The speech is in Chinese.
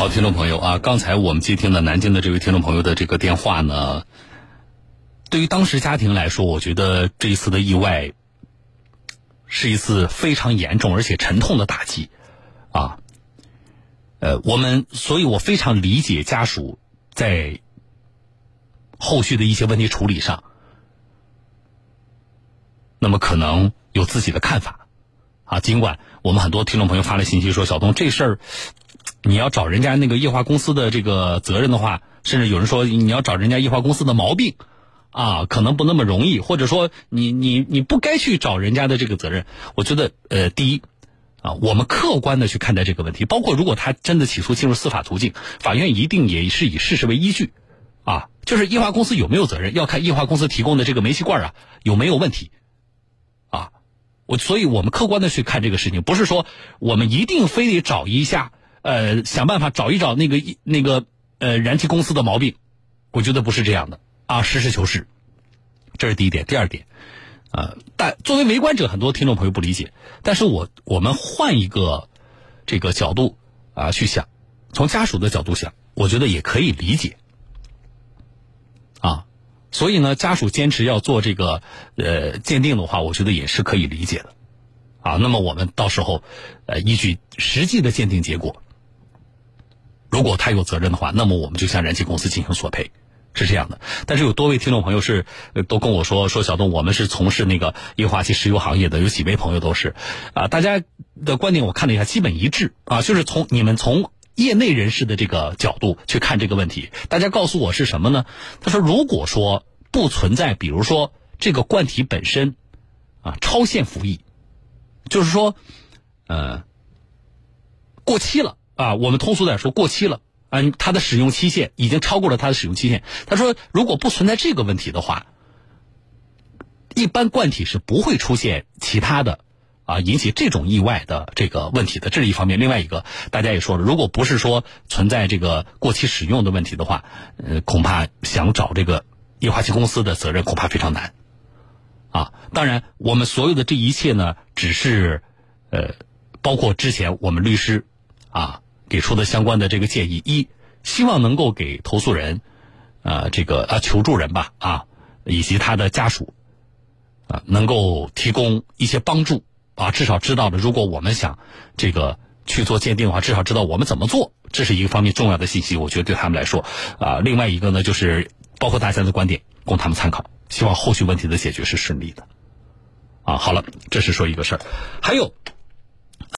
好，听众朋友啊，刚才我们接听了南京的这位听众朋友的这个电话呢，对于当时家庭来说，我觉得这一次的意外是一次非常严重而且沉痛的打击啊。呃，我们，所以我非常理解家属在后续的一些问题处理上，那么可能有自己的看法啊。尽管我们很多听众朋友发来信息说，小东这事儿。你要找人家那个液化公司的这个责任的话，甚至有人说你要找人家液化公司的毛病，啊，可能不那么容易，或者说你你你不该去找人家的这个责任。我觉得，呃，第一，啊，我们客观的去看待这个问题，包括如果他真的起诉进入司法途径，法院一定也是以事实为依据，啊，就是液化公司有没有责任，要看液化公司提供的这个煤气罐啊有没有问题，啊，我所以我们客观的去看这个事情，不是说我们一定非得找一下。呃，想办法找一找那个一那个呃燃气公司的毛病，我觉得不是这样的啊，实事求是，这是第一点。第二点，呃，但作为围观者，很多听众朋友不理解，但是我我们换一个这个角度啊去想，从家属的角度想，我觉得也可以理解啊。所以呢，家属坚持要做这个呃鉴定的话，我觉得也是可以理解的啊。那么我们到时候呃依据实际的鉴定结果。如果他有责任的话，那么我们就向燃气公司进行索赔，是这样的。但是有多位听众朋友是都跟我说说小东，我们是从事那个液化气石油行业的，有几位朋友都是啊。大家的观点我看了一下，基本一致啊，就是从你们从业内人士的这个角度去看这个问题。大家告诉我是什么呢？他说，如果说不存在，比如说这个罐体本身啊超限服役，就是说呃过期了。啊，我们通俗点说，过期了，嗯，它的使用期限已经超过了它的使用期限。他说，如果不存在这个问题的话，一般罐体是不会出现其他的啊引起这种意外的这个问题的。这是一方面，另外一个大家也说了，如果不是说存在这个过期使用的问题的话，呃，恐怕想找这个液化气公司的责任恐怕非常难。啊，当然，我们所有的这一切呢，只是呃，包括之前我们律师啊。给出的相关的这个建议，一希望能够给投诉人，呃，这个啊求助人吧啊，以及他的家属，啊，能够提供一些帮助啊，至少知道了，如果我们想这个去做鉴定的话，至少知道我们怎么做，这是一个方面重要的信息，我觉得对他们来说啊，另外一个呢，就是包括大家的观点，供他们参考，希望后续问题的解决是顺利的，啊，好了，这是说一个事儿，还有